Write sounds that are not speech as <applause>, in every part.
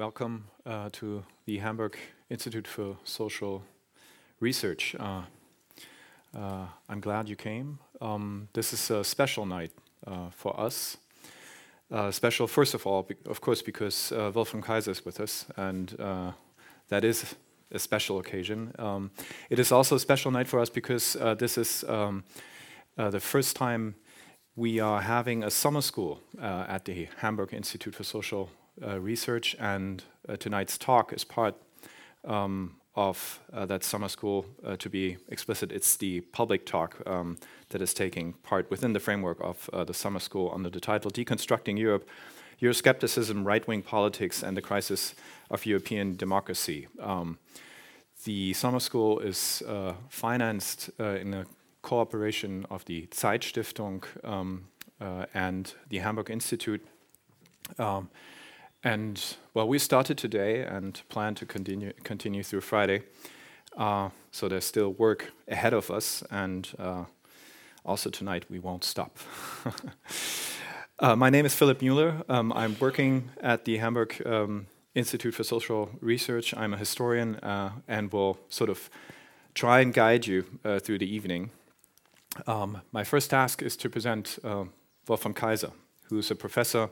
welcome uh, to the Hamburg Institute for Social Research. Uh, uh, I'm glad you came. Um, this is a special night uh, for us. Uh, special, first of all, of course, because uh, Wolfram Kaiser is with us, and that is a special occasion. Um, it is also a special night for us because this is um, the first time we are having a summer school at the Hamburg Institute for Social research, and uh, tonight's talk is part um, of uh, that summer school. to be explicit, it's the public talk um, that is taking part within the framework of the summer school under the title Deconstructing Europe Euroscepticism, Right Wing Politics, and the Crisis of European Democracy. Um, the summer school is uh, financed uh, in a cooperation of the Zeitstiftung um, uh, and the Hamburg Institute. Um, and well, we started today and plan to continue continue through Friday. Uh, so there's still work ahead of us, and uh, also tonight we won't stop. <laughs> uh, my name is Philipp Müller. Um, I'm working at the Hamburg um, Institute for Social Research. I'm a historian uh, and will sort of try and guide you uh, through the evening. Um, my first task is to present uh, Wolfram Kaiser, who's a professor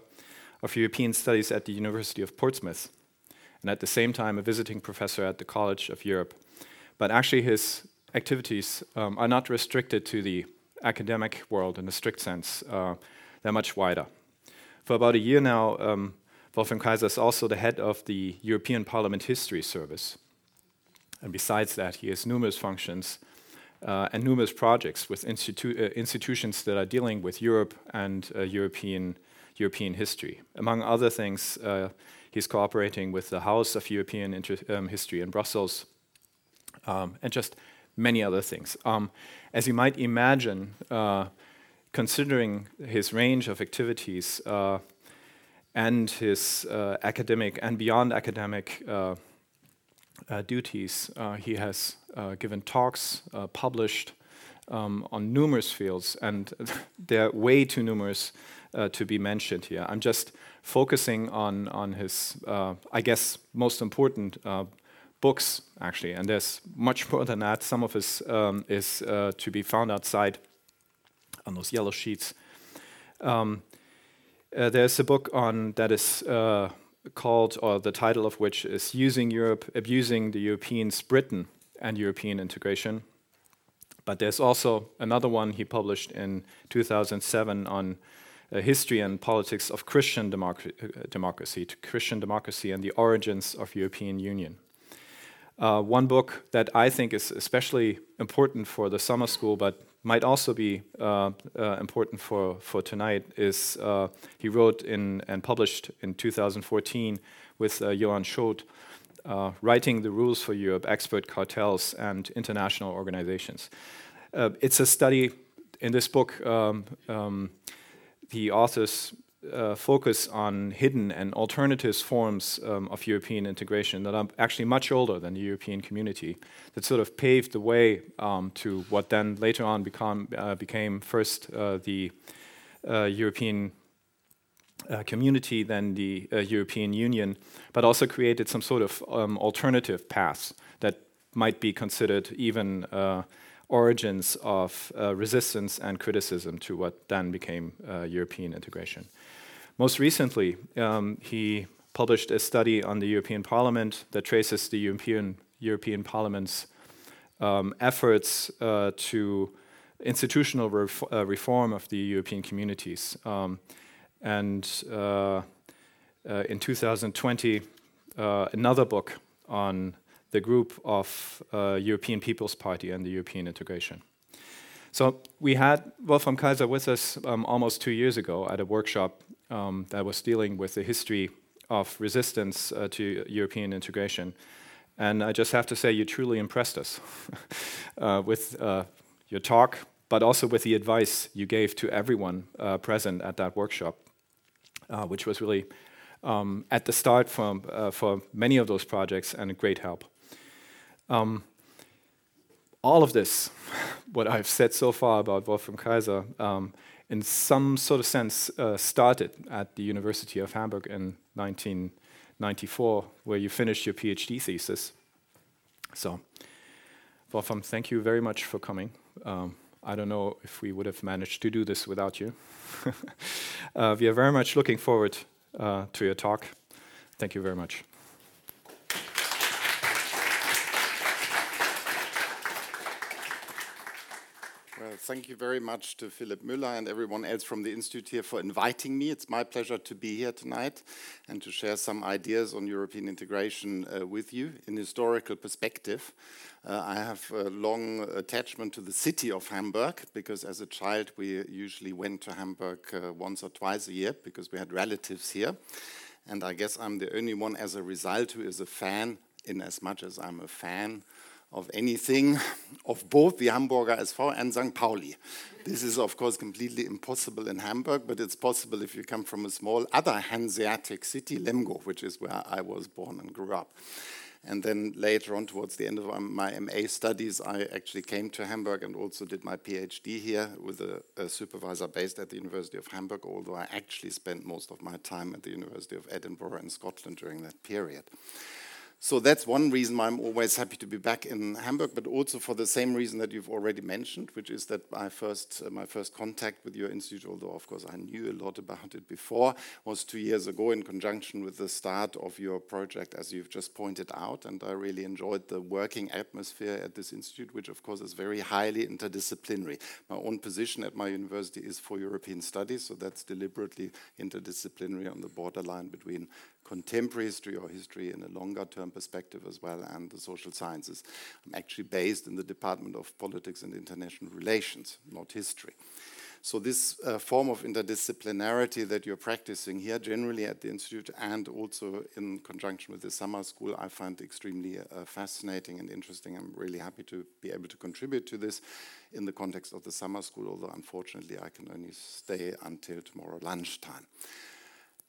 of European Studies at the University of Portsmouth, and at the same time a visiting professor at the College of Europe. But actually, his activities um, are not restricted to the academic world in the strict sense, uh, they're much wider. For about a year now, um, Wolfram Kaiser is also the head of the European Parliament History Service. And besides that, he has numerous functions uh, and numerous projects with institu uh, institutions that are dealing with Europe and uh, European European history. Among other things, uh, he's cooperating with the House of European Inter um, History in Brussels, um, and just many other things. Um, as you might imagine, uh, considering his range of activities uh, and his uh, academic and beyond academic uh, uh, duties, he has given talks, published um, on numerous fields, and <laughs> they're way too numerous uh, to be mentioned here. I'm just focusing on on his, uh, I guess, most important uh, books actually, and there's much more than that. Some of his um, is uh, to be found outside on those yellow sheets. Um, uh, there's a book on that is called, or the title of which is "Using Europe, Abusing the Europeans, Britain and European Integration." But there's also another one he published in 2007 on history and politics of Christian democ uh, democracy, to Christian democracy and the origins of European Union. Uh, one book that I think is especially important for the summer school, but might also be uh, uh, important for, for tonight, is uh, he wrote in and published in 2014 with Johan Schot, Writing the Rules for Europe, Expert Cartels and International Organizations. it's a study in this book um, um, the authors uh, focus on hidden and alternative forms um, of European integration that are actually much older than the European community, that sort of paved the way um, to what then later on become, uh, became first uh, the uh, European uh, community, then the uh, European Union, but also created some sort of um, alternative paths that might be considered even origins of uh, resistance and criticism to what then became uh, European integration. Most recently, um, he published a study on the European Parliament that traces the European, European Parliament's um, efforts uh, to institutional ref uh, reform of the European communities. Um, and uh, uh, in 2020, another book on the group of uh, European People's Party and the European integration. So we had Wolfram Kaiser with us um, almost two years ago at a workshop um, that was dealing with the history of resistance uh, to European integration. And I just have to say, you truly impressed us <laughs> uh, with uh, your talk, but also with the advice you gave to everyone uh, present at that workshop, uh, which was really um, at the start for, uh, for many of those projects and a great help. Um, all of this, <laughs> what I've said so far about Wolfram Kaiser, um, in some sort of sense uh, started at the University of Hamburg in 1994, where you finished your PhD thesis. So, Wolfram, thank you very much for coming. Um, I don't know if we would have managed to do this without you. <laughs> uh, we are very much looking forward uh, to your talk. Thank you very much. Well, thank you very much to Philipp Müller and everyone else from the Institute here for inviting me. It's my pleasure to be here tonight and to share some ideas on European integration uh, with you in historical perspective. Uh, I have a long attachment to the city of Hamburg because as a child we usually went to Hamburg uh, once or twice a year because we had relatives here. And I guess I'm the only one as a result who is a fan, in as much as I'm a fan of anything of both the Hamburger SV and St. Pauli. This is, of course, completely impossible in Hamburg, but it's possible if you come from a small other Hanseatic city, Lemgo, which is where I was born and grew up. And then later on, towards the end of my MA studies, I actually came to Hamburg and also did my PhD here with a, a, supervisor based at the University of Hamburg, although I actually spent most of my time at the University of Edinburgh in Scotland during that period. So that's one reason why I'm always happy to be back in Hamburg, but also for the same reason that you've already mentioned, which is that my first, uh, my first contact with your institute, although of course I knew a lot about it before, was two years ago in conjunction with the start of your project, as you've just pointed out. And I really enjoyed the working atmosphere at this institute, which of course is very highly interdisciplinary. My own position at my university is for European studies, so that's deliberately interdisciplinary on the borderline between contemporary history or history in a longer term perspective as well, and the social sciences. I'm actually based in the Department of Politics and International Relations, not history. So, this uh, form of interdisciplinarity that you're practicing here, generally at the Institute and also in conjunction with the summer school, I find extremely uh, fascinating and interesting. I'm really happy to be able to contribute to this in the context of the summer school, although unfortunately I can only stay until tomorrow lunchtime.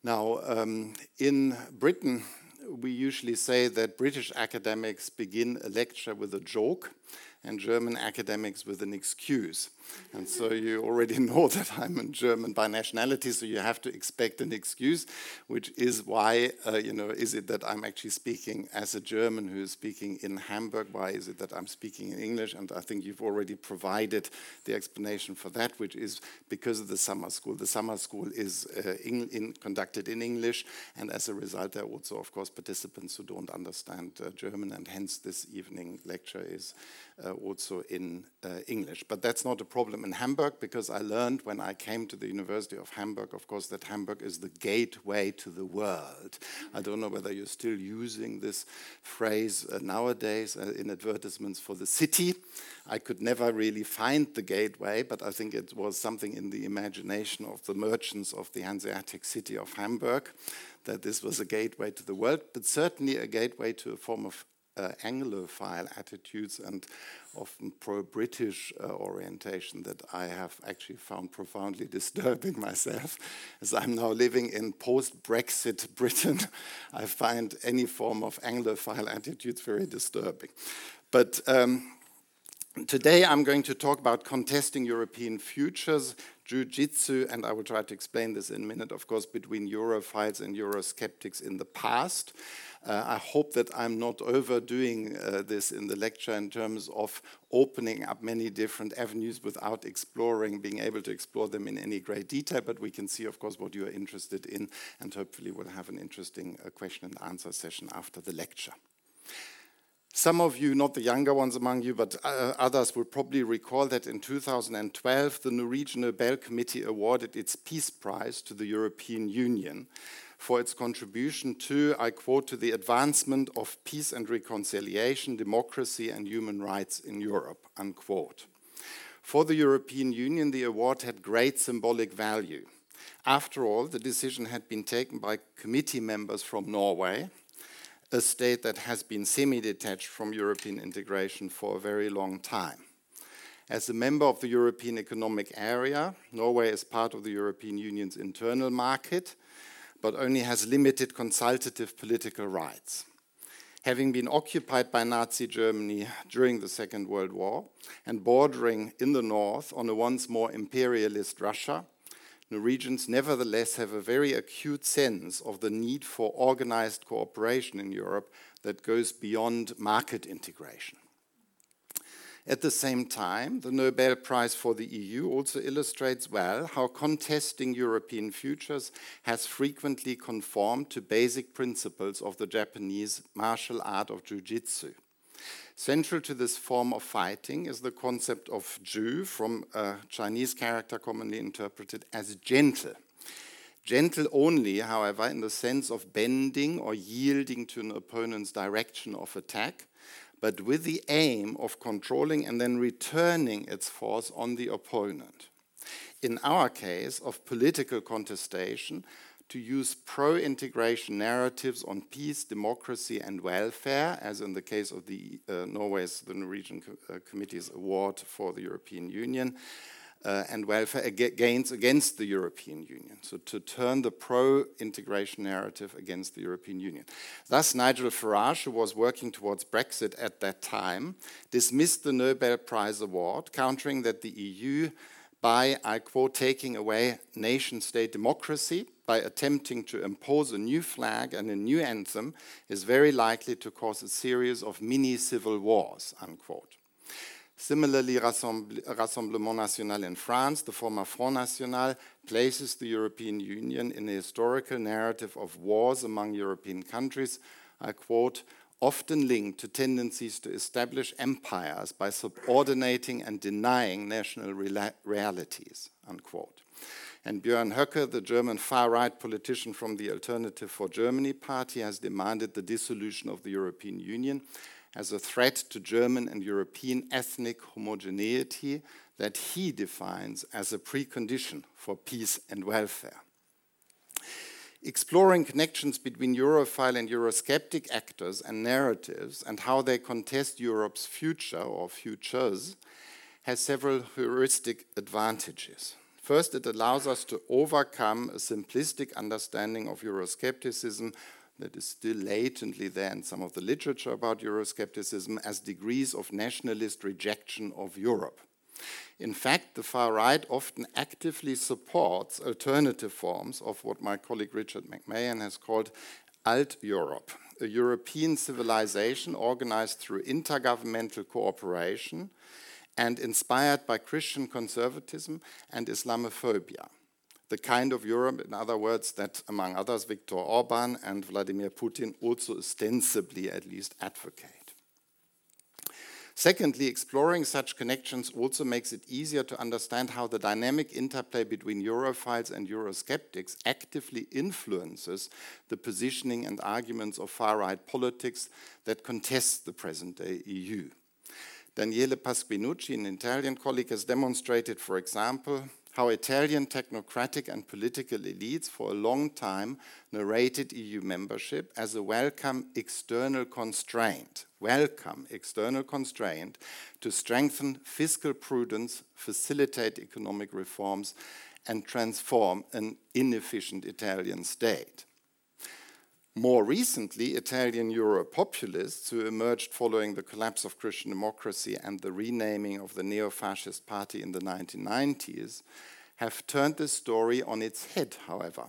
Now, um, in Britain, we usually say that British academics begin a lecture with a joke and German academics with an excuse. And so you already <laughs> know that I'm a German by nationality, so you have to expect an excuse, which is why, uh, you know, is it that I'm actually speaking as a German who is speaking in Hamburg? Why is it that I'm speaking in English? And I think you've already provided the explanation for that, which is because of the summer school. The summer school is uh, in, in, conducted in English, and as a result, there are also, of course, participants who don't understand uh, German, and hence this evening lecture is also in uh, English. But that's not a problem in Hamburg because I learned when I came to the University of Hamburg, of course, that Hamburg is the gateway to the world. I don't know whether you're still using this phrase uh, nowadays in advertisements for the city. I could never really find the gateway, but I think it was something in the imagination of the merchants of the Hanseatic city of Hamburg that this was a gateway to the world, but certainly a gateway to a form of uh, Anglophile attitudes and often pro British uh, orientation that I have actually found profoundly <laughs> disturbing myself. As I'm now living in post Brexit Britain, <laughs> I find any form of Anglophile attitudes very disturbing. But um, Today I'm going to talk about contesting European futures, jiu-jitsu, and I will try to explain this in a minute, of course, between Europhiles and Eurosceptics in the past. Uh, I hope that I'm not overdoing uh, this in the lecture in terms of opening up many different avenues without exploring, being able to explore them in any great detail, but we can see, of course, what you are interested in, and hopefully we'll have an interesting uh, question and answer session after the lecture. Some of you, not the younger ones among you, but uh, others will probably recall that in 2012, the Norwegian Nobel Committee awarded its Peace Prize to the European Union for its contribution to, I quote, to the advancement of peace and reconciliation, democracy, and human rights in Europe, unquote. For the European Union, the award had great symbolic value. After all, the decision had been taken by committee members from Norway, a state that has been semi detached from European integration for a very long time. As a member of the European Economic Area, Norway is part of the European Union's internal market but only has limited consultative political rights. Having been occupied by Nazi Germany during the Second World War and bordering in the north on a once more imperialist Russia, Norwegians nevertheless have a very acute sense of the need for organized cooperation in Europe that goes beyond market integration. At the same time, the Nobel Prize for the EU also illustrates well how contesting European futures has frequently conformed to basic principles of the Japanese martial art of jujitsu. Central to this form of fighting is the concept of ju, from a Chinese character commonly interpreted as gentle. Gentle only, however, in the sense of bending or yielding to an opponent's direction of attack, but with the aim of controlling and then returning its force on the opponent. In our case of political contestation, to use pro integration narratives on peace, democracy, and welfare, as in the case of the uh, Norway's the Norwegian Co uh, Committee's award for the European Union, uh, and welfare gains against the European Union. So to turn the pro-integration narrative against the European Union. Thus, Nigel Farage, who was working towards Brexit at that time, dismissed the Nobel Prize award, countering that the EU, by, I quote, taking away nation-state democracy, by attempting to impose a new flag and a new anthem, is very likely to cause a series of mini-civil wars, unquote. Similarly, Rassemblement National in France, the former Front National, places the European Union in a historical narrative of wars among European countries, I quote, often linked to tendencies to establish empires by subordinating and denying national realities, unquote. And Björn Höcke, the German far-right politician from the Alternative for Germany party, has demanded the dissolution of the European Union as a threat to German and European ethnic homogeneity that he defines as a precondition for peace and welfare. Exploring connections between Europhile and Eurosceptic actors and narratives and how they contest Europe's future or futures has several heuristic advantages. First, it allows us to overcome a simplistic understanding of Euroscepticism that is still latently there in some of the literature about Euroscepticism as degrees of nationalist rejection of Europe. In fact, the far right often actively supports alternative forms of what my colleague Richard McMahon has called Alt Europe, a European civilization organized through intergovernmental cooperation and inspired by Christian conservatism and Islamophobia the kind of Europe, in other words, that among others Viktor Orban and Vladimir Putin also ostensibly at least advocate. Secondly, exploring such connections also makes it easier to understand how the dynamic interplay between Europhiles and Eurosceptics actively influences the positioning and arguments of far right politics that contest the present day EU. Daniele Pasquinucci, an Italian colleague, has demonstrated, for example, how Italian technocratic and political elites for a long time narrated EU membership as a welcome external constraint, welcome external constraint to strengthen fiscal prudence, facilitate economic reforms, and transform an inefficient Italian state. More recently, Italian Euro populists who emerged following the collapse of Christian democracy and the renaming of the neo fascist party in the 1990s have turned this story on its head, however.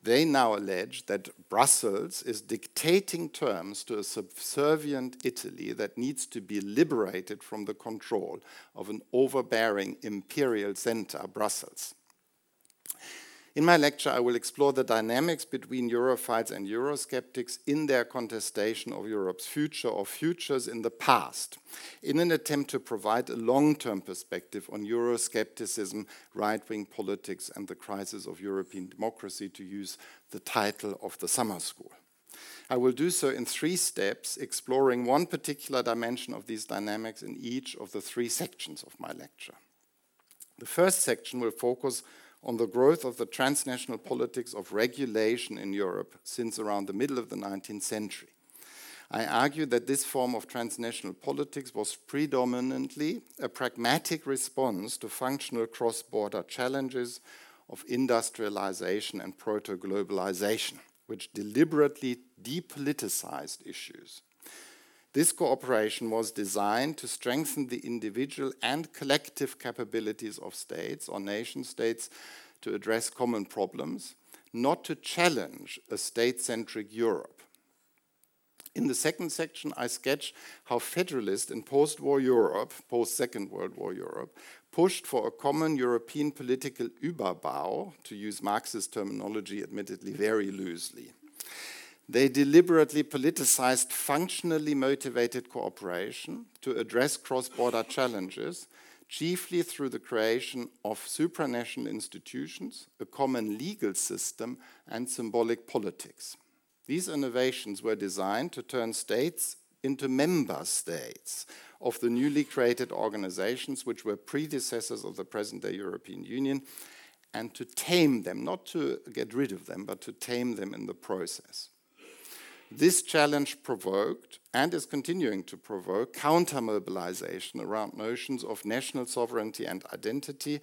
They now allege that Brussels is dictating terms to a subservient Italy that needs to be liberated from the control of an overbearing imperial center, Brussels. In my lecture, I will explore the dynamics between Europhiles and Eurosceptics in their contestation of Europe's future or futures in the past, in an attempt to provide a long term perspective on Euroscepticism, right wing politics, and the crisis of European democracy, to use the title of the summer school. I will do so in three steps, exploring one particular dimension of these dynamics in each of the three sections of my lecture. The first section will focus on the growth of the transnational politics of regulation in Europe since around the middle of the 19th century. I argue that this form of transnational politics was predominantly a pragmatic response to functional cross border challenges of industrialization and proto globalization, which deliberately depoliticized issues. This cooperation was designed to strengthen the individual and collective capabilities of states or nation states to address common problems, not to challenge a state centric Europe. In the second section, I sketch how federalist in post war Europe, post Second World War Europe, pushed for a common European political Überbau, to use Marxist terminology admittedly very loosely. They deliberately politicized functionally motivated cooperation to address cross border challenges, chiefly through the creation of supranational institutions, a common legal system, and symbolic politics. These innovations were designed to turn states into member states of the newly created organizations, which were predecessors of the present day European Union, and to tame them, not to get rid of them, but to tame them in the process. This challenge provoked and is continuing to provoke counter mobilization around notions of national sovereignty and identity,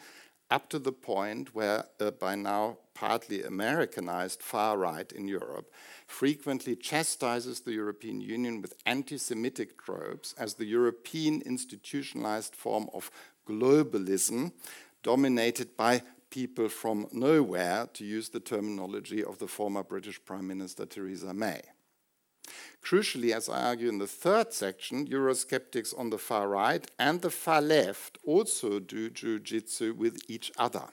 up to the point where, by now partly Americanized far right in Europe, frequently chastises the European Union with anti Semitic tropes as the European institutionalized form of globalism dominated by people from nowhere, to use the terminology of the former British Prime Minister Theresa May. Crucially, as I argue in the third section, Eurosceptics on the far right and the far left also do jiu-jitsu with each other.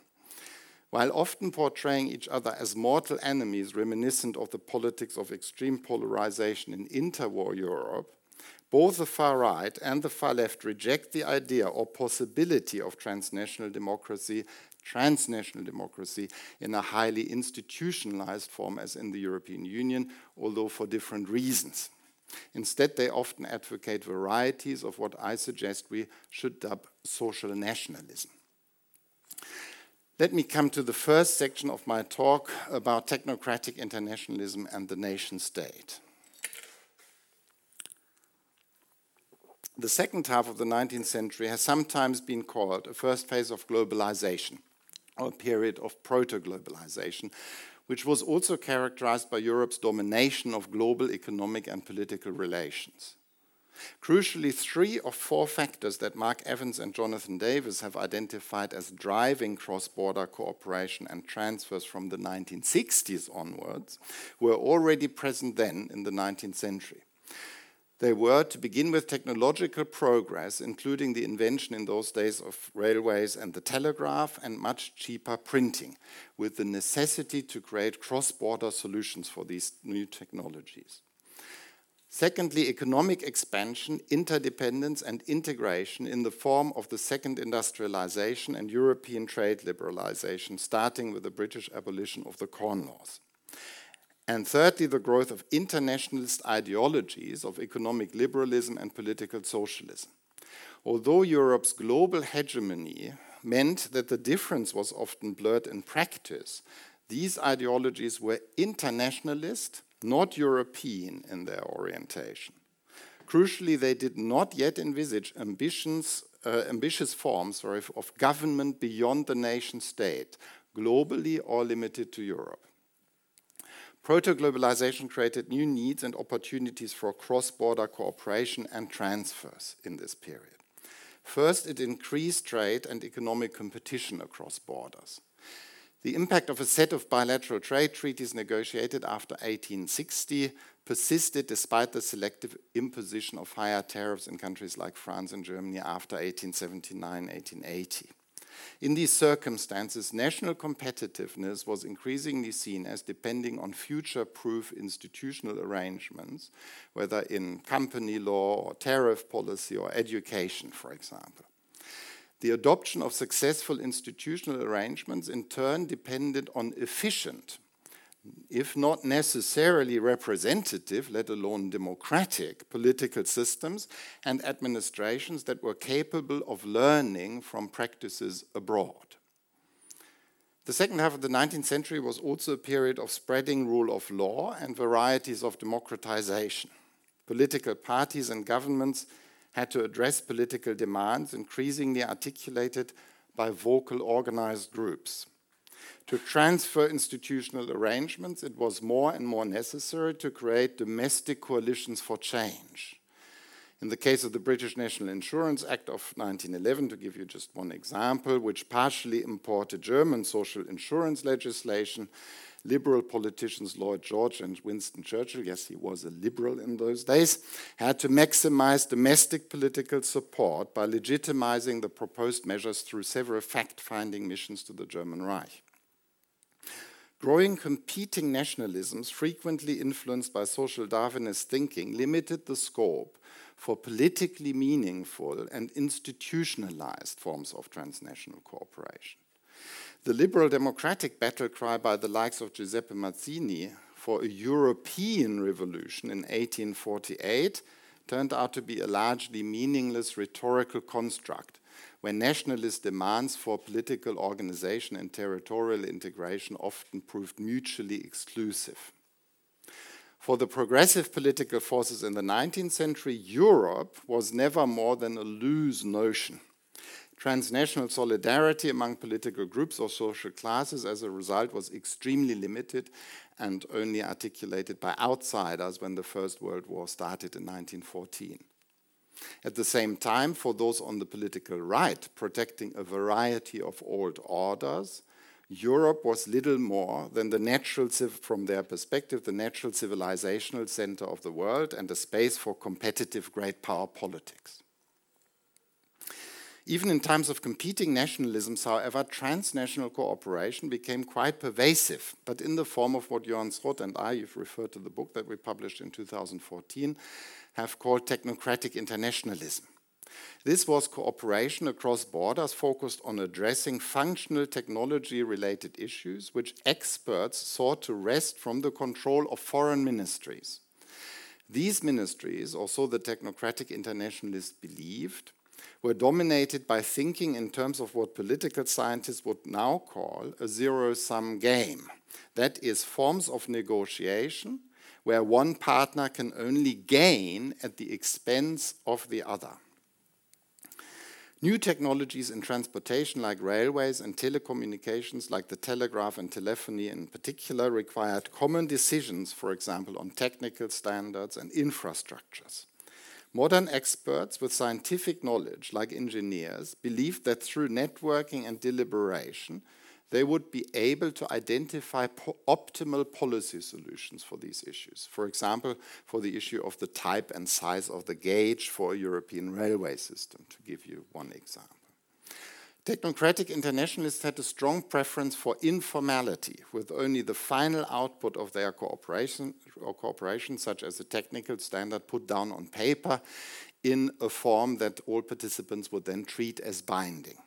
While often portraying each other as mortal enemies reminiscent of the politics of extreme polarization in interwar Europe, both the far right and the far left reject the idea or possibility of transnational democracy, transnational democracy in a highly institutionalized form as in the European Union, although for different reasons. Instead, they often advocate varieties of what I suggest we should dub social nationalism. Let me come to the first section of my talk about technocratic internationalism and the nation state. The second half of the 19th century has sometimes been called a first phase of globalization, a period of proto globalization, which was also characterized by Europe's domination of global economic and political relations. Crucially, three of four factors that Mark Evans and Jonathan Davis have identified as driving cross border cooperation and transfers from the 1960s onwards were already present then in the 19th century. They were, to begin with, technological progress, including the invention in those days of railways and the telegraph, and much cheaper printing, with the necessity to create cross border solutions for these new technologies. Secondly, economic expansion, interdependence, and integration in the form of the second industrialization and European trade liberalization, starting with the British abolition of the Corn Laws. And thirdly, the growth of internationalist ideologies of economic liberalism and political socialism. Although Europe's global hegemony meant that the difference was often blurred in practice, these ideologies were internationalist not European in their orientation. Crucially, they did not yet envisage ambitions, uh, ambitious forms sorry, of government beyond the nation state, globally or limited to Europe. Proto globalization created new needs and opportunities for cross border cooperation and transfers in this period. First, it increased trade and economic competition across borders. The impact of a set of bilateral trade treaties negotiated after 1860 persisted despite the selective imposition of higher tariffs in countries like France and Germany after 1879 1880. In these circumstances, national competitiveness was increasingly seen as depending on future proof institutional arrangements, whether in company law or tariff policy or education, for example. The adoption of successful institutional arrangements in turn depended on efficient, if not necessarily representative, let alone democratic, political systems and administrations that were capable of learning from practices abroad. The second half of the 19th century was also a period of spreading rule of law and varieties of democratization. Political parties and governments had to address political demands increasingly articulated by vocal organized groups. To transfer institutional arrangements, it was more and more necessary to create domestic coalitions for change. In the case of the British National Insurance Act of 1911, to give you just one example, which partially imported German social insurance legislation, liberal politicians Lloyd George and Winston Churchill, yes, he was a liberal in those days, had to maximize domestic political support by legitimizing the proposed measures through several fact finding missions to the German Reich. Growing competing nationalisms, frequently influenced by social Darwinist thinking, limited the scope for politically meaningful and institutionalized forms of transnational cooperation. The liberal democratic battle cry by the likes of Giuseppe Mazzini for a European revolution in 1848 turned out to be a largely meaningless rhetorical construct where nationalist demands for political organization and territorial integration often proved mutually exclusive. For the progressive political forces in the 19th century, Europe was never more than a loose notion transnational solidarity among political groups or social classes as a result was extremely limited and only articulated by outsiders when the First World War started in 1914. At the same time, for those on the political right protecting a variety of old orders, Europe was little more than the natural, from their perspective, the natural civilizational center of the world and a space for competitive great power politics. Even in times of competing nationalisms, however, transnational cooperation became quite pervasive, but in the form of what Johan Schot and I, you've referred to the book that we published in 2014, have called technocratic internationalism. This was cooperation across borders focused on addressing functional technology related issues which experts sought to wrest from the control of foreign ministries. These ministries, also the technocratic internationalists believed, were dominated by thinking in terms of what political scientists would now call a zero sum game. That is, forms of negotiation where one partner can only gain at the expense of the other. New technologies in transportation, like railways and telecommunications, like the telegraph and telephony in particular, required common decisions, for example, on technical standards and infrastructures. Modern experts with scientific knowledge, like engineers, believed that through networking and deliberation, they would be able to identify po optimal policy solutions for these issues. For example, for the issue of the type and size of the gauge for a European railway system, to give you one example. Technocratic internationalists had a strong preference for informality, with only the final output of their cooperation or cooperation, such as a technical standard, put down on paper in a form that all participants would then treat as binding.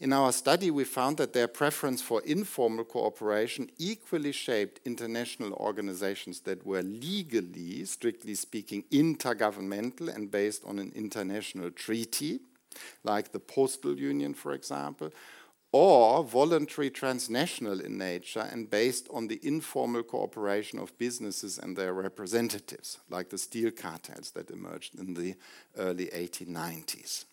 In our study, we found that their preference for informal cooperation equally shaped international organizations that were legally, strictly speaking, intergovernmental and based on an international treaty like the Postal Union, for example, or voluntary transnational in nature and based on the informal cooperation of businesses and their representatives, like the steel cartels that emerged in the early 1890s.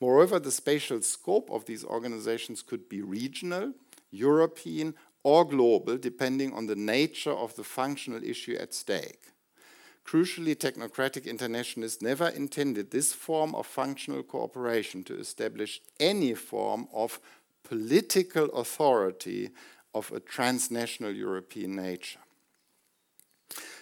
Moreover, the spatial scope of these organizations could be regional, European, or global, depending on the nature of the functional issue at stake. Crucially, technocratic internationalists never intended this form of functional cooperation to establish any form of political authority of a transnational European nature.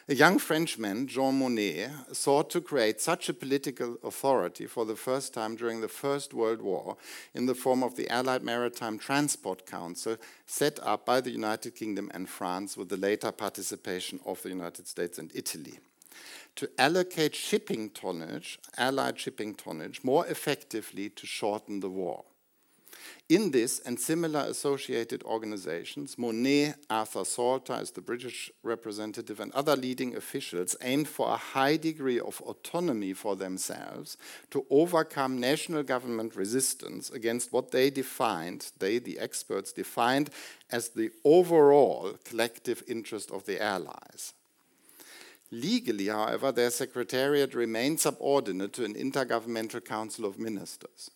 A young Frenchman, Jean Monnet, sought to create such a political authority for the first time during the First World War in the form of the Allied Maritime Transport Council set up by the United Kingdom and France with the later participation of the United States and Italy to allocate shipping tonnage, Allied shipping tonnage, more effectively to shorten the war. In this and similar associated organizations, Monnet, Arthur Salter as the British representative, and other leading officials aimed for a high degree of autonomy for themselves to overcome national government resistance against what they defined, they, the experts, defined as the overall collective interest of the Allies. Legally, however, their secretariat remained subordinate to an intergovernmental council of ministers.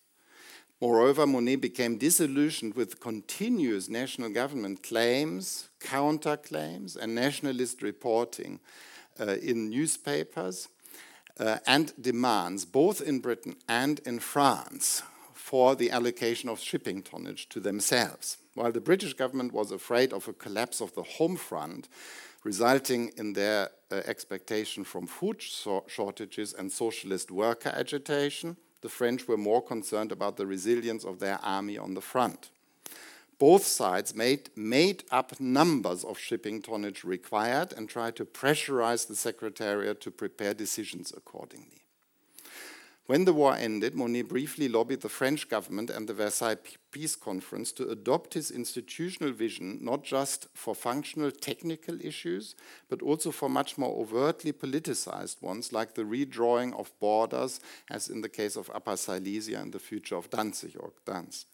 Moreover, Monnet became disillusioned with continuous national government claims, counterclaims, and nationalist reporting uh, in newspapers uh, and demands, both in Britain and in France, for the allocation of shipping tonnage to themselves. While the British government was afraid of a collapse of the home front, resulting in their uh, expectation from food shortages and socialist worker agitation, the French were more concerned about the resilience of their army on the front. Both sides made, made up numbers of shipping tonnage required and tried to pressurize the Secretariat to prepare decisions accordingly. When the war ended, Monnet briefly lobbied the French government and the Versailles Peace Conference to adopt his institutional vision not just for functional technical issues, but also for much more overtly politicized ones, like the redrawing of borders, as in the case of Upper Silesia and the future of Danzig or Gdansk.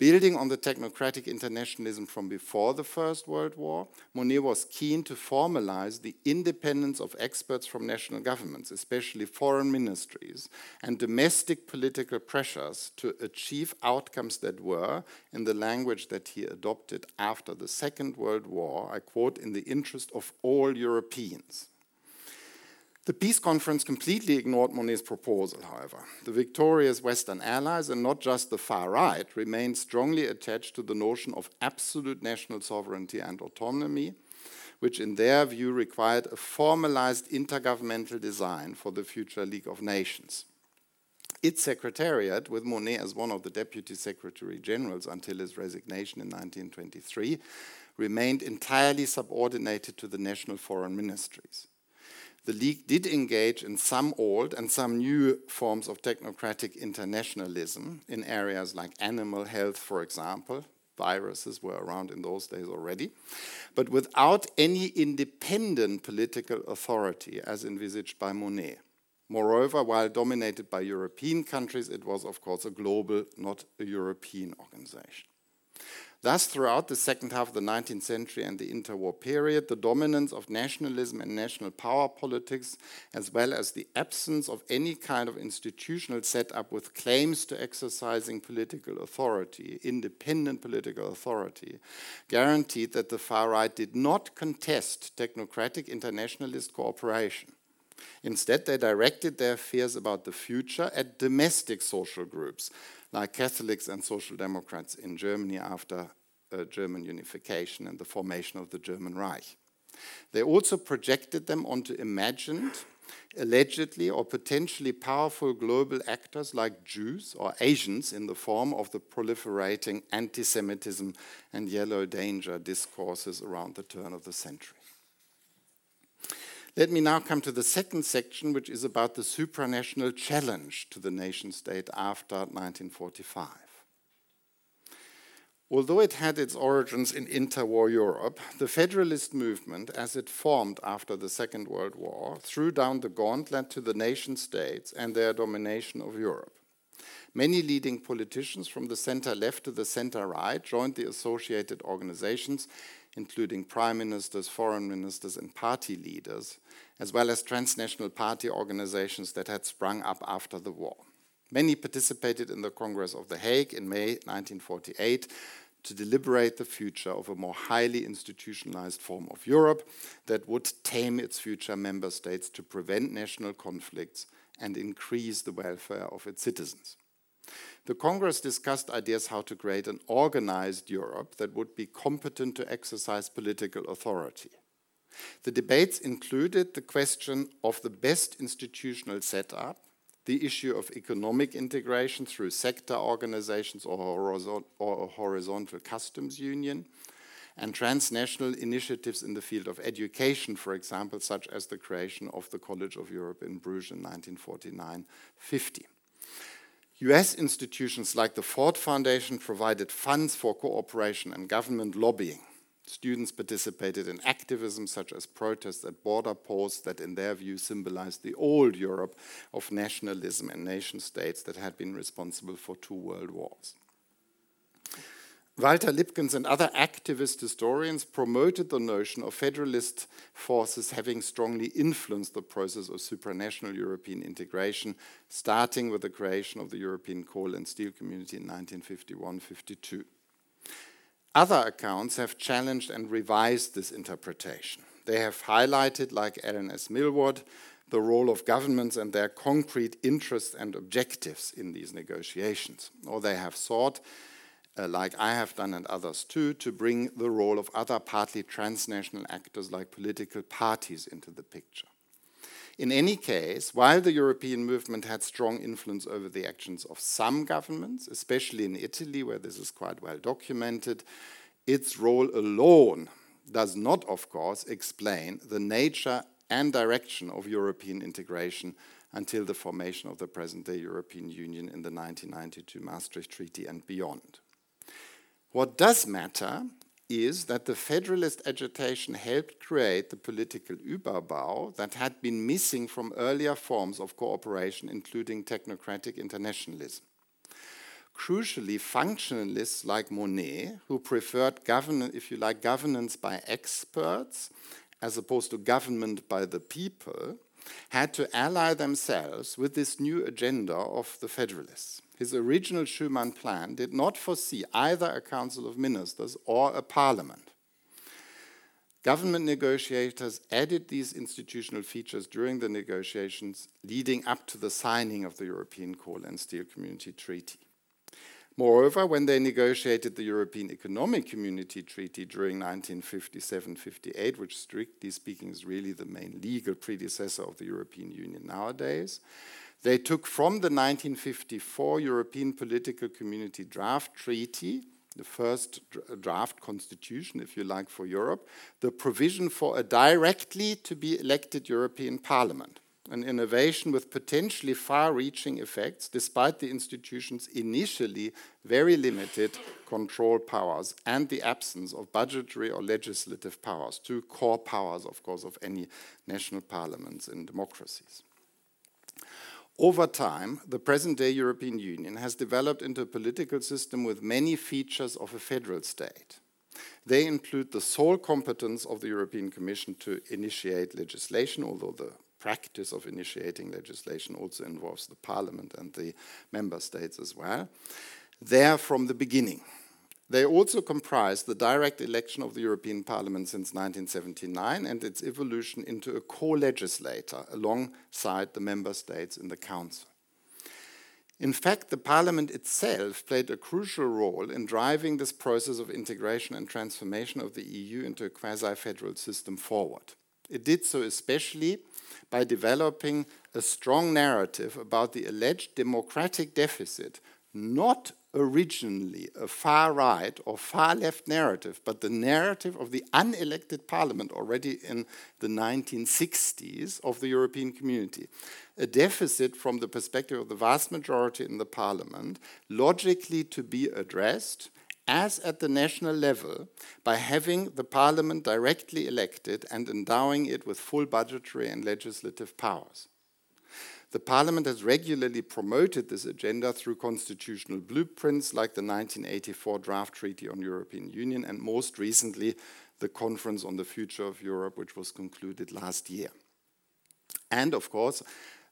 Building on the technocratic internationalism from before the First World War, Monnet was keen to formalize the independence of experts from national governments, especially foreign ministries, and domestic political pressures to achieve outcomes that were, in the language that he adopted after the Second World War, I quote, in the interest of all Europeans. The peace conference completely ignored Monnet's proposal, however. The victorious Western allies, and not just the far right, remained strongly attached to the notion of absolute national sovereignty and autonomy, which in their view required a formalized intergovernmental design for the future League of Nations. Its secretariat, with Monnet as one of the deputy secretary generals until his resignation in 1923, remained entirely subordinated to the national foreign ministries the League did engage in some old and some new forms of technocratic internationalism in areas like animal health, for example. Viruses were around in those days already, but without any independent political authority as envisaged by Monnet. Moreover, while dominated by European countries, it was, of course, a global, not a European organization. Thus, throughout the second half of the 19th century and the interwar period, the dominance of nationalism and national power politics, as well as the absence of any kind of institutional setup with claims to exercising political authority, independent political authority, guaranteed that the far right did not contest technocratic internationalist cooperation. Instead, they directed their fears about the future at domestic social groups like Catholics and Social Democrats in Germany after uh, German unification and the formation of the German Reich. They also projected them onto imagined, allegedly or potentially powerful global actors like Jews or Asians in the form of the proliferating anti Semitism and yellow danger discourses around the turn of the century. Let me now come to the second section, which is about the supranational challenge to the nation state after 1945. Although it had its origins in interwar Europe, the Federalist movement, as it formed after the Second World War, threw down the gauntlet to the nation states and their domination of Europe. Many leading politicians from the center left to the center right joined the associated organizations including prime ministers, foreign ministers, and party leaders, as well as transnational party organizations that had sprung up after the war. Many participated in the Congress of The Hague in May 1948 to deliberate the future of a more highly institutionalized form of Europe that would tame its future member states to prevent national conflicts and increase the welfare of its citizens. The Congress discussed ideas how to create an organized Europe that would be competent to exercise political authority. The debates included the question of the best institutional setup, the issue of economic integration through sector organizations or, or a horizontal customs union, and transnational initiatives in the field of education, for example, such as the creation of the College of Europe in Bruges in 1949 50. US institutions like the Ford Foundation provided funds for cooperation and government lobbying. Students participated in activism such as protests at border posts that, in their view, symbolized the old Europe of nationalism and nation states that had been responsible for two world wars. Walter Lipgens and other activist historians promoted the notion of federalist forces having strongly influenced the process of supranational European integration, starting with the creation of the European Coal and Steel Community in 1951 52. Other accounts have challenged and revised this interpretation. They have highlighted, like Alan S. Milward, the role of governments and their concrete interests and objectives in these negotiations. Or they have sought, uh, like I have done and others too, to bring the role of other partly transnational actors like political parties into the picture. In any case, while the European movement had strong influence over the actions of some governments, especially in Italy, where this is quite well documented, its role alone does not, of course, explain the nature and direction of European integration until the formation of the present day European Union in the 1992 Maastricht Treaty and beyond. What does matter is that the federalist agitation helped create the political Überbau that had been missing from earlier forms of cooperation, including technocratic internationalism. Crucially, functionalists like Monnet, who preferred governance, if you like, governance by experts as opposed to government by the people, had to ally themselves with this new agenda of the Federalists. His original Schuman plan did not foresee either a Council of Ministers or a Parliament. Government negotiators added these institutional features during the negotiations leading up to the signing of the European Coal and Steel Community Treaty. Moreover, when they negotiated the European Economic Community Treaty during 1957 58, which strictly speaking is really the main legal predecessor of the European Union nowadays, they took from the 1954 European Political Community Draft Treaty, the first uh, draft constitution, if you like, for Europe, the provision for a directly to be elected European Parliament an innovation with potentially far reaching effects, despite the institution's initially very limited control powers and the absence of budgetary or legislative powers, two core powers, of course, of any national parliaments in democracies. Over time, the present day European Union has developed into a political system with many features of a federal state. They include the sole competence of the European Commission to initiate legislation, although the practice of initiating legislation also involves the parliament and the member states as well. There from the beginning. They also comprise the direct election of the European Parliament since 1979 and its evolution into a co legislator alongside the member states in the Council. In fact, the Parliament itself played a crucial role in driving this process of integration and transformation of the EU into a quasi federal system forward. It did so especially by developing a strong narrative about the alleged democratic deficit, not originally a far right or far left narrative, but the narrative of the unelected parliament already in the 1960s of the European community. A deficit from the perspective of the vast majority in the parliament, logically to be addressed as at the national level by having the parliament directly elected and endowing it with full budgetary and legislative powers. The parliament has regularly promoted this agenda through constitutional blueprints like the 1984 draft treaty on European Union and most recently the conference on the future of Europe which was concluded last year. And of course,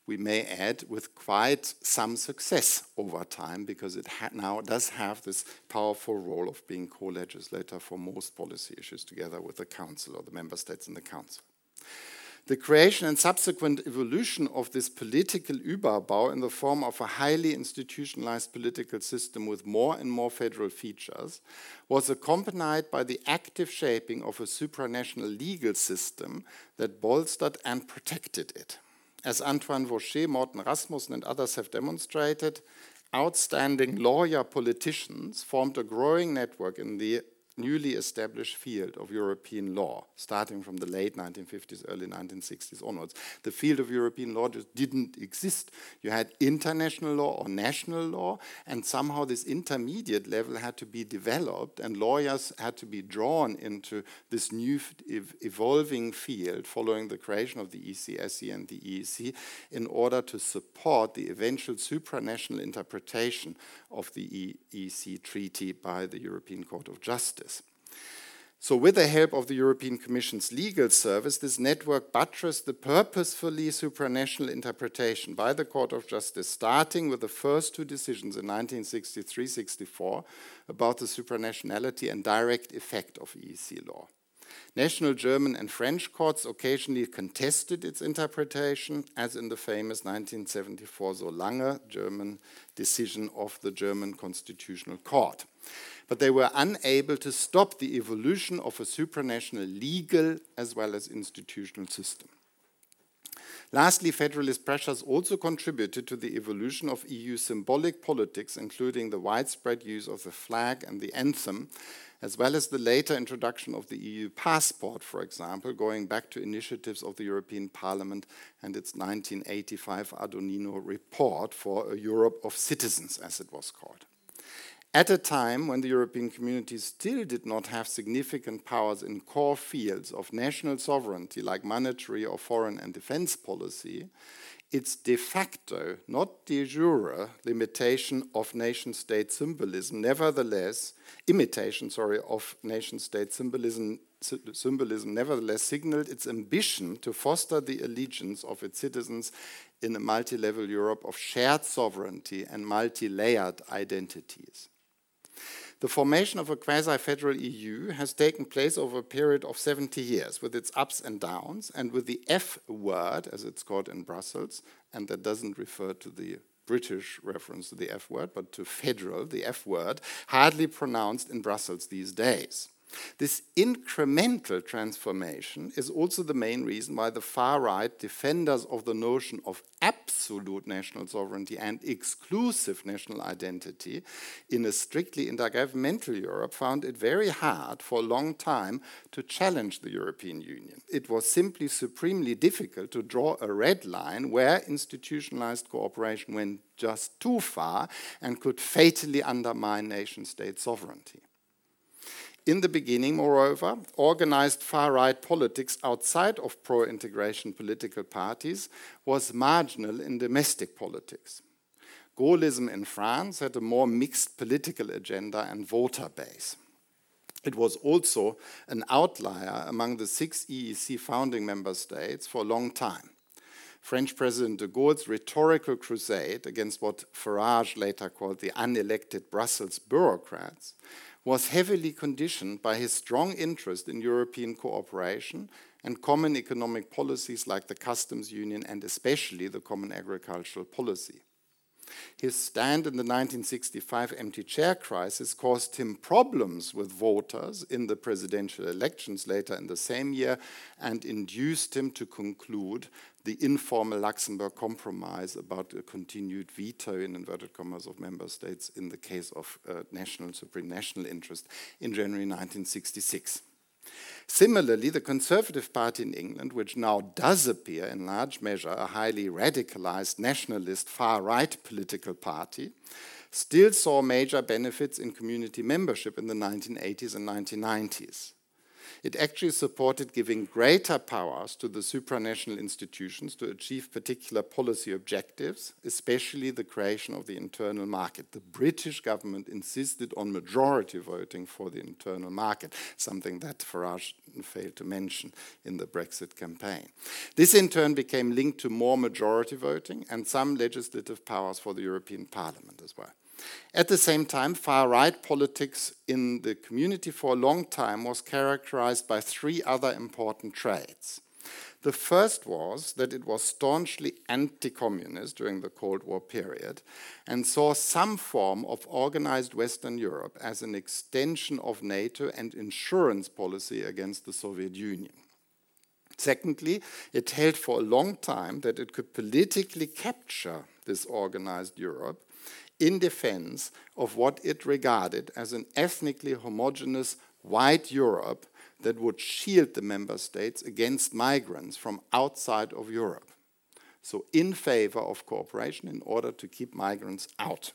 we may add, with quite some success over time, because it now does have this powerful role of being co legislator for most policy issues together with the Council or the member states in the Council. The creation and subsequent evolution of this political Überbau in the form of a highly institutionalized political system with more and more federal features was accompanied by the active shaping of a supranational legal system that bolstered and protected it. As Antoine Vauchez, Morten Rasmussen, and others have demonstrated, outstanding lawyer politicians formed a growing network in the newly established field of European law, starting from the late 1950s, early 1960s onwards. The field of European law just didn't exist. You had international law or national law, and somehow this intermediate level had to be developed, and lawyers had to be drawn into this new evolving field following the creation of the ECSC and the EEC in order to support the eventual supranational interpretation of the EEC treaty by the European Court of Justice. So, with the help of the European Commission's legal service, this network buttressed the purposefully supranational interpretation by the Court of Justice, starting with the first two decisions in 1963 64 about the supranationality and direct effect of EEC law. National German and French courts occasionally contested its interpretation, as in the famous 1974 Solange German decision of the German Constitutional Court. But they were unable to stop the evolution of a supranational legal as well as institutional system. Lastly, federalist pressures also contributed to the evolution of EU symbolic politics, including the widespread use of the flag and the anthem, as well as the later introduction of the EU passport, for example, going back to initiatives of the European Parliament and its 1985 Adonino report for a Europe of citizens, as it was called. At a time when the European community still did not have significant powers in core fields of national sovereignty like monetary or foreign and defense policy, its de facto, not de jure, limitation of nation state symbolism, nevertheless, imitation, sorry, of nation state symbolism, symbolism, nevertheless signaled its ambition to foster the allegiance of its citizens in a multi level Europe of shared sovereignty and multi layered identities. The formation of a quasi federal EU has taken place over a period of 70 years with its ups and downs, and with the F word, as it's called in Brussels, and that doesn't refer to the British reference to the F word, but to federal, the F word, hardly pronounced in Brussels these days. This incremental transformation is also the main reason why the far right defenders of the notion of absolute national sovereignty and exclusive national identity in a strictly intergovernmental Europe found it very hard for a long time to challenge the European Union. It was simply supremely difficult to draw a red line where institutionalized cooperation went just too far and could fatally undermine nation state sovereignty. In the beginning, moreover, organized far right politics outside of pro integration political parties was marginal in domestic politics. Gaullism in France had a more mixed political agenda and voter base. It was also an outlier among the six EEC founding member states for a long time. French President de Gaulle's rhetorical crusade against what Farage later called the unelected Brussels bureaucrats was heavily conditioned by his strong interest in European cooperation and common economic policies like the customs union and especially the common agricultural policy. His stand in the 1965 empty chair crisis caused him problems with voters in the presidential elections later in the same year and induced him to conclude the informal Luxembourg compromise about a continued veto in inverted commas of member states in the case of uh, national supreme national interest in January 1966. Similarly, the Conservative Party in England, which now does appear in large measure a highly radicalized nationalist far right political party, still saw major benefits in community membership in the 1980s and 1990s. It actually supported giving greater powers to the supranational institutions to achieve particular policy objectives, especially the creation of the internal market. The British government insisted on majority voting for the internal market, something that Farage failed to mention in the Brexit campaign. This in turn became linked to more majority voting and some legislative powers for the European Parliament as well. At the same time, far right politics in the community for a long time was characterized by three other important traits. The first was that it was staunchly anti communist during the Cold War period and saw some form of organized Western Europe as an extension of NATO and insurance policy against the Soviet Union. Secondly, it held for a long time that it could politically capture this organized Europe in defense of what it regarded as an ethnically homogeneous white Europe that would shield the member states against migrants from outside of Europe. So, in favor of cooperation in order to keep migrants out.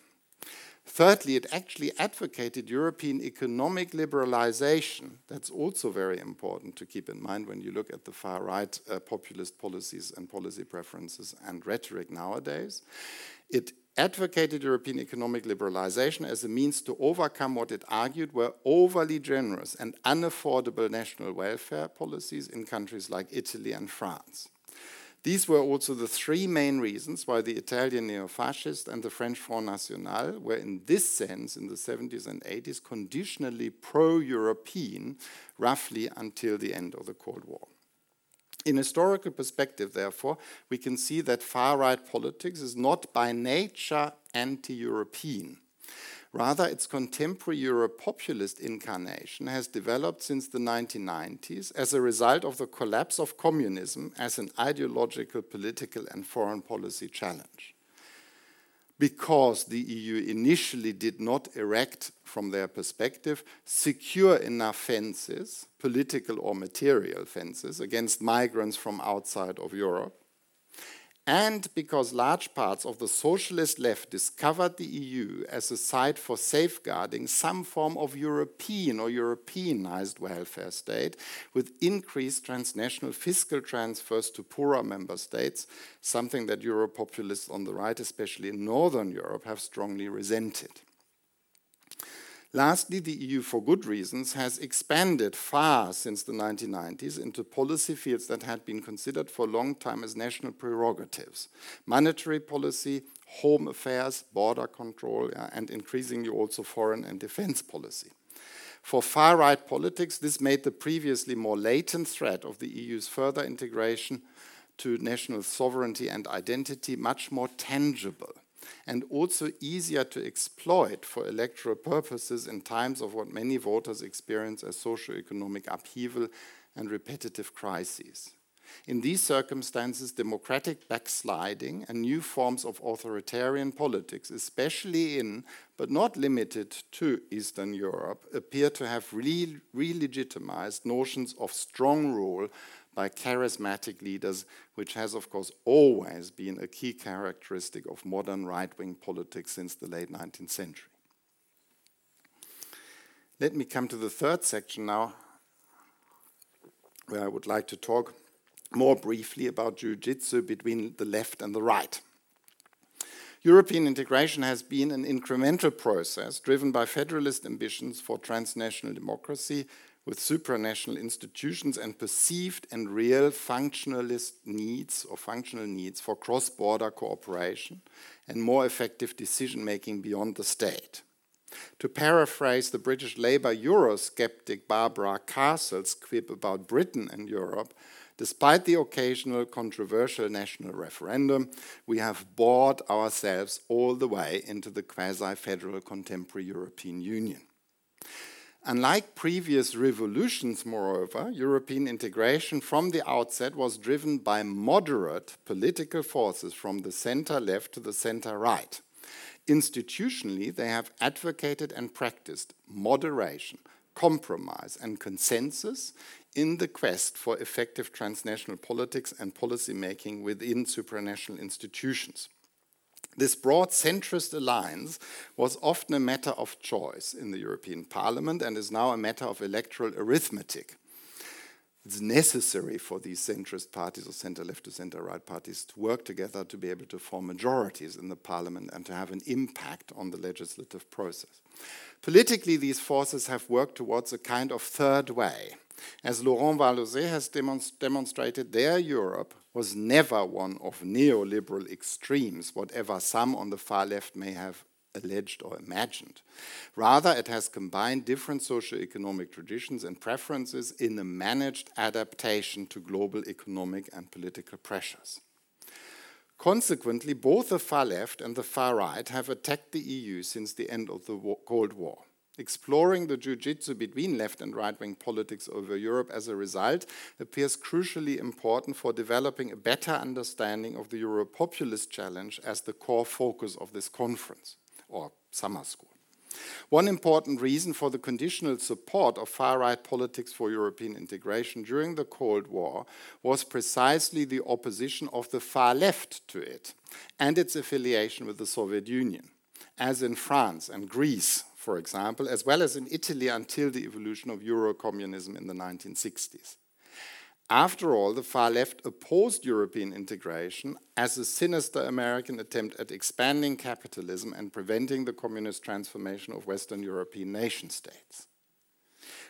Thirdly, it actually advocated European economic liberalization. That's also very important to keep in mind when you look at the far right uh, populist policies and policy preferences and rhetoric nowadays. It advocated European economic liberalization as a means to overcome what it argued were overly generous and unaffordable national welfare policies in countries like Italy and France. These were also the three main reasons why the Italian neo-fascist and the French Front National were in this sense in the 70s and 80s conditionally pro-European roughly until the end of the Cold War. In historical perspective, therefore, we can see that far-right politics is not by nature anti-European. Rather, its contemporary Euro populist incarnation has developed since the 1990s as a result of the collapse of communism as an ideological, political, and foreign policy challenge. Because the EU initially did not erect, from their perspective, secure enough fences, political or material fences, against migrants from outside of Europe, and because large parts of the socialist left discovered the EU as a site for safeguarding some form of European or Europeanized welfare state with increased transnational fiscal transfers to poorer member states, something that Europopulists on the right, especially in Northern Europe, have strongly resented. Lastly, the EU, for good reasons, has expanded far since the 1990s into policy fields that had been considered for a long time as national prerogatives monetary policy, home affairs, border control, yeah, and increasingly also foreign and defense policy. For far right politics, this made the previously more latent threat of the EU's further integration to national sovereignty and identity much more tangible and also easier to exploit for electoral purposes in times of what many voters experience as socio-economic upheaval and repetitive crises. In these circumstances, democratic backsliding and new forms of authoritarian politics, especially in, but not limited to, Eastern Europe, appear to have re legitimized notions of strong rule by charismatic leaders, which has, of course, always been a key characteristic of modern right wing politics since the late 19th century. Let me come to the third section now, where I would like to talk more briefly about jiu jitsu between the left and the right. European integration has been an incremental process driven by federalist ambitions for transnational democracy, with supranational institutions and perceived and real functionalist needs or functional needs for cross border cooperation and more effective decision making beyond the state. To paraphrase the British Labour Eurosceptic Barbara Castle's quip about Britain and Europe, despite the occasional controversial national referendum, we have bored ourselves all the way into the quasi federal contemporary European Union. Unlike previous revolutions, moreover, European integration from the outset was driven by moderate political forces from the center left to the center right. Institutionally, they have advocated and practiced moderation, compromise, and consensus in the quest for effective transnational politics and policy making within supranational institutions. This broad centrist alliance was often a matter of choice in the European Parliament and is now a matter of electoral arithmetic. It's necessary for these centrist parties or center left to center right parties to work together to be able to form majorities in the parliament and to have an impact on the legislative process. Politically, these forces have worked towards a kind of third way. As Laurent Warlouzet has demonst demonstrated, their Europe was never one of neoliberal extremes, whatever some on the far left may have alleged or imagined. Rather, it has combined different socio-economic traditions and preferences in a managed adaptation to global economic and political pressures. Consequently, both the far left and the far right have attacked the EU since the end of the Cold War. Exploring the jiu-jitsu between left and right-wing politics over Europe as a result appears crucially important for developing a better understanding of the Europopulist challenge as the core focus of this conference, or summer school. One important reason for the conditional support of far-right politics for European integration during the Cold War was precisely the opposition of the far left to it and its affiliation with the Soviet Union, as in France and Greece, for example, as well as in Italy until the evolution of Euro-communism in the 1960s. After all, the far left opposed European integration as a sinister American attempt at expanding capitalism and preventing the communist transformation of Western European nation states.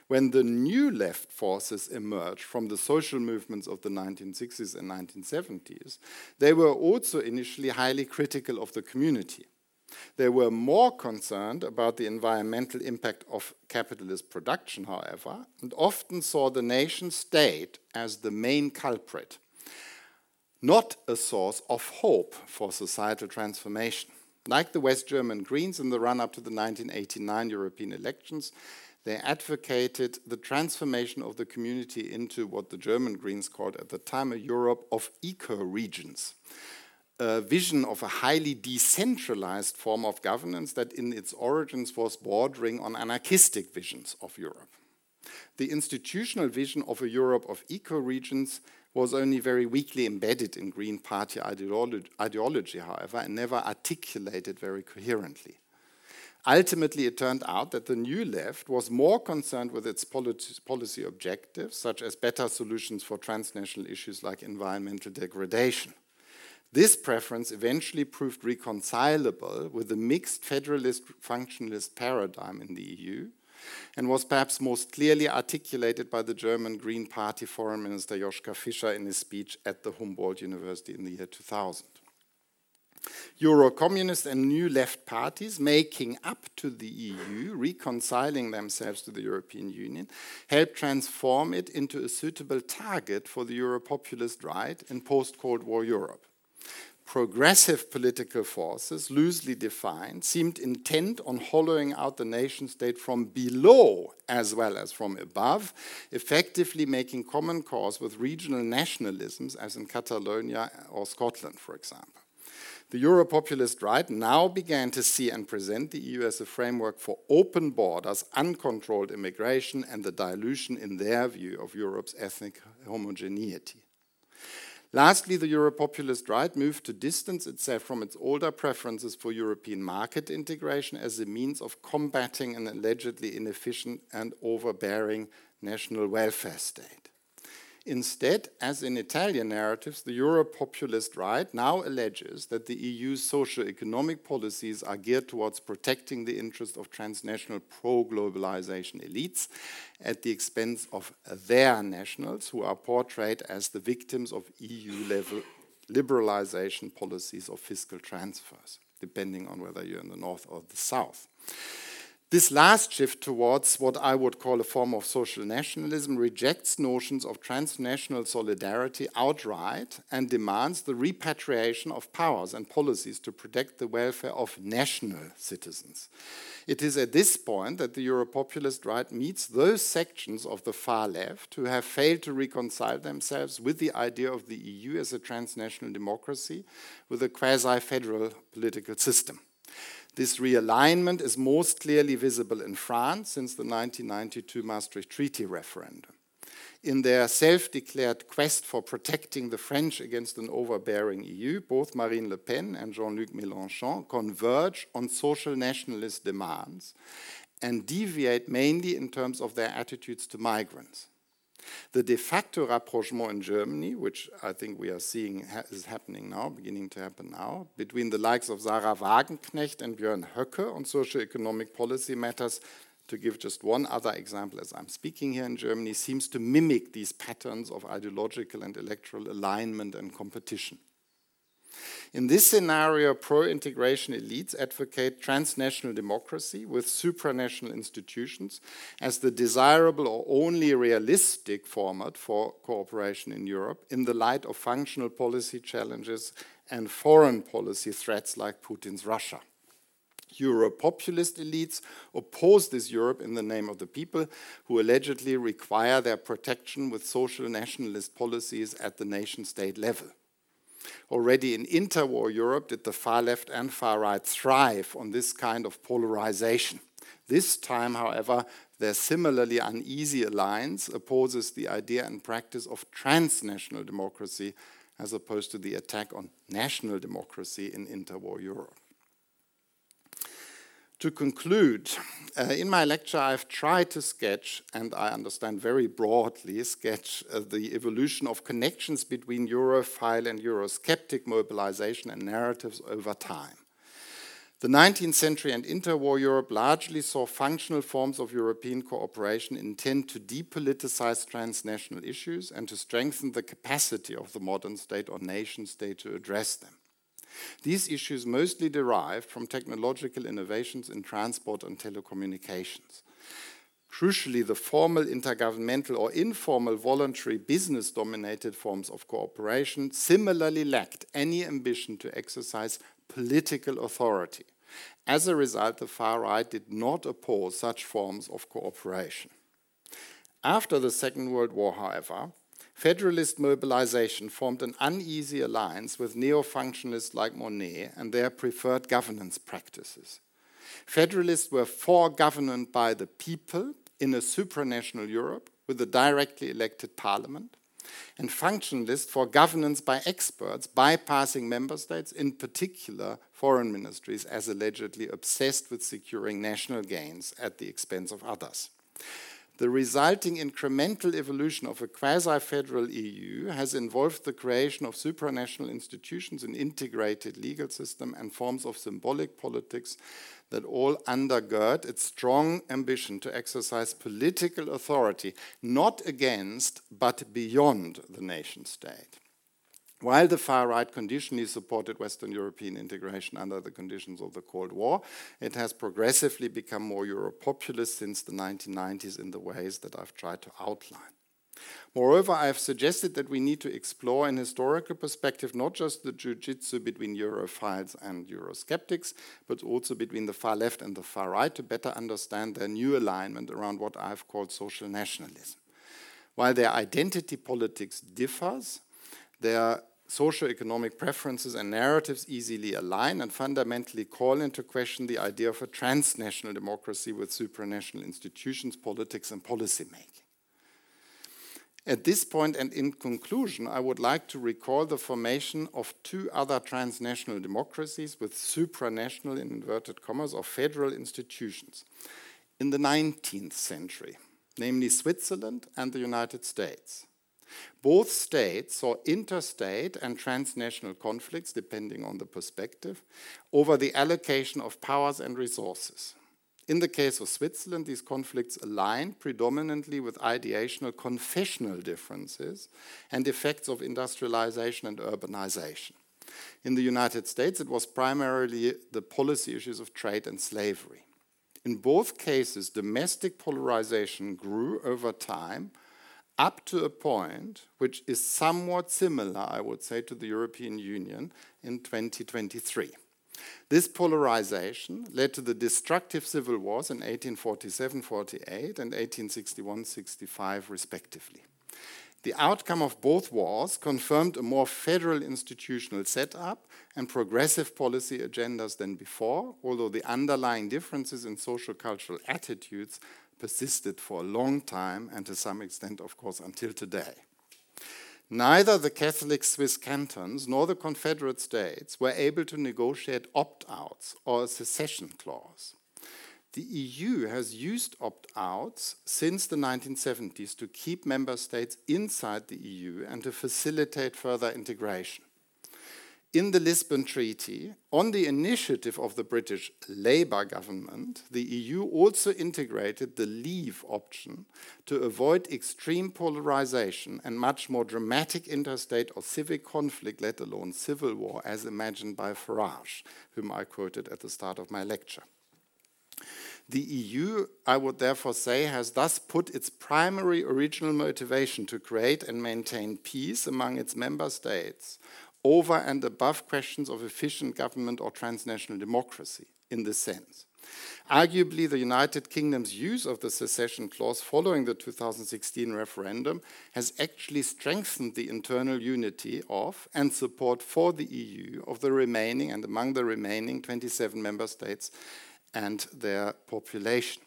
when the new left forces emerged from the social movements of the 1960s and 1970s, they were also initially highly critical of the community. They were more concerned about the environmental impact of capitalist production, however, and often saw the nation state as the main culprit, not a source of hope for societal transformation. Like the West German Greens in the run up to the 1989 European elections, they advocated the transformation of the community into what the German Greens called at the time a Europe of eco regions a vision of a highly decentralized form of governance that in its origins was bordering on anarchistic visions of Europe. The institutional vision of a Europe of eco-regions was only very weakly embedded in Green Party ideology, however, and never articulated very coherently. Ultimately, it turned out that the new left was more concerned with its policy objectives, such as better solutions for transnational issues like environmental degradation. This preference eventually proved reconcilable with the mixed federalist functionalist paradigm in the EU and was perhaps most clearly articulated by the German Green Party Foreign Minister Joschka Fischer in his speech at the Humboldt University in the year 2000. Euro-communist and new left parties making up to the EU, reconciling themselves to the European Union, helped transform it into a suitable target for the Euro-populist right in post-Cold War Europe progressive political forces, loosely defined, seemed intent on hollowing out the nation state from below as well as from above, effectively making common cause with regional nationalisms, as in Catalonia or Scotland, for example. The Euro populist right now began to see and present the EU as a framework for open borders, uncontrolled immigration, and the dilution, in their view, of Europe's ethnic homogeneity. Lastly, the Europopulist right moved to distance itself from its older preferences for European market integration as a means of combating an allegedly inefficient and overbearing national welfare state. Instead, as in Italian narratives, the Euro-populist right now alleges that the EU's socio-economic policies are geared towards protecting the interests of transnational pro-globalization elites at the expense of their nationals, who are portrayed as the victims of EU-level liberalization policies or fiscal transfers, depending on whether you're in the north or the south. This last shift towards what I would call a form of social nationalism rejects notions of transnational solidarity outright and demands the repatriation of powers and policies to protect the welfare of national citizens. It is at this point that the Europopulist right meets those sections of the far left who have failed to reconcile themselves with the idea of the EU as a transnational democracy with a quasi federal political system. This realignment is most clearly visible in France since the 1992 Maastricht Treaty referendum. In their self declared quest for protecting the French against an overbearing EU, both Marine Le Pen and Jean Luc Mélenchon converge on social nationalist demands and deviate mainly in terms of their attitudes to migrants. The de facto rapprochement in Germany, which I think we are seeing ha is happening now, beginning to happen now, between the likes of Sahra Wagenknecht and Björn Höcke on socio-economic policy matters, to give just one other example as I'm speaking here in Germany, seems to mimic these patterns of ideological and electoral alignment and competition. In this scenario, pro-integration elites advocate transnational democracy with supranational institutions as the desirable or only realistic format for cooperation in Europe in the light of functional policy challenges and foreign policy threats like Putin's Russia. Euro-populist elites oppose this Europe in the name of the people who allegedly require their protection with social nationalist policies at the nation-state level. Already in interwar Europe did the far left and far right thrive on this kind of polarization. This time, however, their similarly uneasy alliance opposes the idea and practice of transnational democracy as opposed to the attack on national democracy in interwar Europe. To conclude, uh, in my lecture, I've tried to sketch, and I understand very broadly, sketch uh, the evolution of connections between Europhile and Eurosceptic mobilization and narratives over time. The 19th century and interwar Europe largely saw functional forms of European cooperation intent to depoliticize transnational issues and to strengthen the capacity of the modern state or nation state to address them. These issues mostly derived from technological innovations in transport and telecommunications. Crucially, the formal intergovernmental or informal voluntary business dominated forms of cooperation similarly lacked any ambition to exercise political authority. As a result, the far right did not oppose such forms of cooperation. After the Second World War, however, Federalist mobilization formed an uneasy alliance with neo functionalists like Monnet and their preferred governance practices. Federalists were for government by the people in a supranational Europe with a directly elected parliament, and functionalists for governance by experts bypassing member states, in particular foreign ministries, as allegedly obsessed with securing national gains at the expense of others. The resulting incremental evolution of a quasi federal EU has involved the creation of supranational institutions, an integrated legal system, and forms of symbolic politics that all undergird its strong ambition to exercise political authority, not against, but beyond the nation state. While the far right conditionally supported Western European integration under the conditions of the Cold War, it has progressively become more Euro populist since the 1990s in the ways that I've tried to outline. Moreover, I have suggested that we need to explore in historical perspective not just the jiu-jitsu between Europhiles and Eurosceptics, but also between the far left and the far right to better understand their new alignment around what I've called social nationalism. While their identity politics differs, their socio-economic preferences and narratives easily align and fundamentally call into question the idea of a transnational democracy with supranational institutions, politics, and policymaking. At this point and in conclusion, I would like to recall the formation of two other transnational democracies with supranational, in inverted commas, or federal institutions in the 19th century, namely Switzerland and the United States. Both states saw interstate and transnational conflicts, depending on the perspective, over the allocation of powers and resources. In the case of Switzerland, these conflicts aligned predominantly with ideational confessional differences and effects of industrialization and urbanization. In the United States, it was primarily the policy issues of trade and slavery. In both cases, domestic polarization grew over time up to a point which is somewhat similar, I would say, to the European Union in 2023. This polarization led to the destructive civil wars in 1847 48 and 1861 65, respectively. The outcome of both wars confirmed a more federal institutional setup and progressive policy agendas than before, although the underlying differences in social cultural attitudes persisted for a long time and to some extent, of course, until today. Neither the Catholic Swiss cantons nor the Confederate States were able to negotiate opt outs or a secession clause. The EU has used opt outs since the 1970s to keep member states inside the EU and to facilitate further integration in the Lisbon Treaty, on the initiative of the British Labour government, the EU also integrated the leave option to avoid extreme polarization and much more dramatic interstate or civic conflict, let alone civil war, as imagined by Farage, whom I quoted at the start of my lecture. The EU, I would therefore say, has thus put its primary original motivation to create and maintain peace among its member states over and above questions of efficient government or transnational democracy in this sense. Arguably, the United Kingdom's use of the secession clause following the 2016 referendum has actually strengthened the internal unity of and support for the EU of the remaining and among the remaining 27 member states and their population.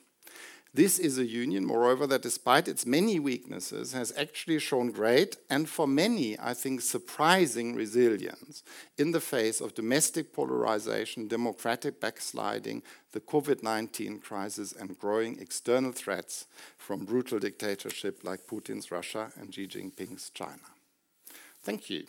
This is a union, moreover, that despite its many weaknesses has actually shown great and for many, I think, surprising resilience in the face of domestic polarization, democratic backsliding, the COVID 19 crisis, and growing external threats from brutal dictatorship like Putin's Russia and Xi Jinping's China. Thank you.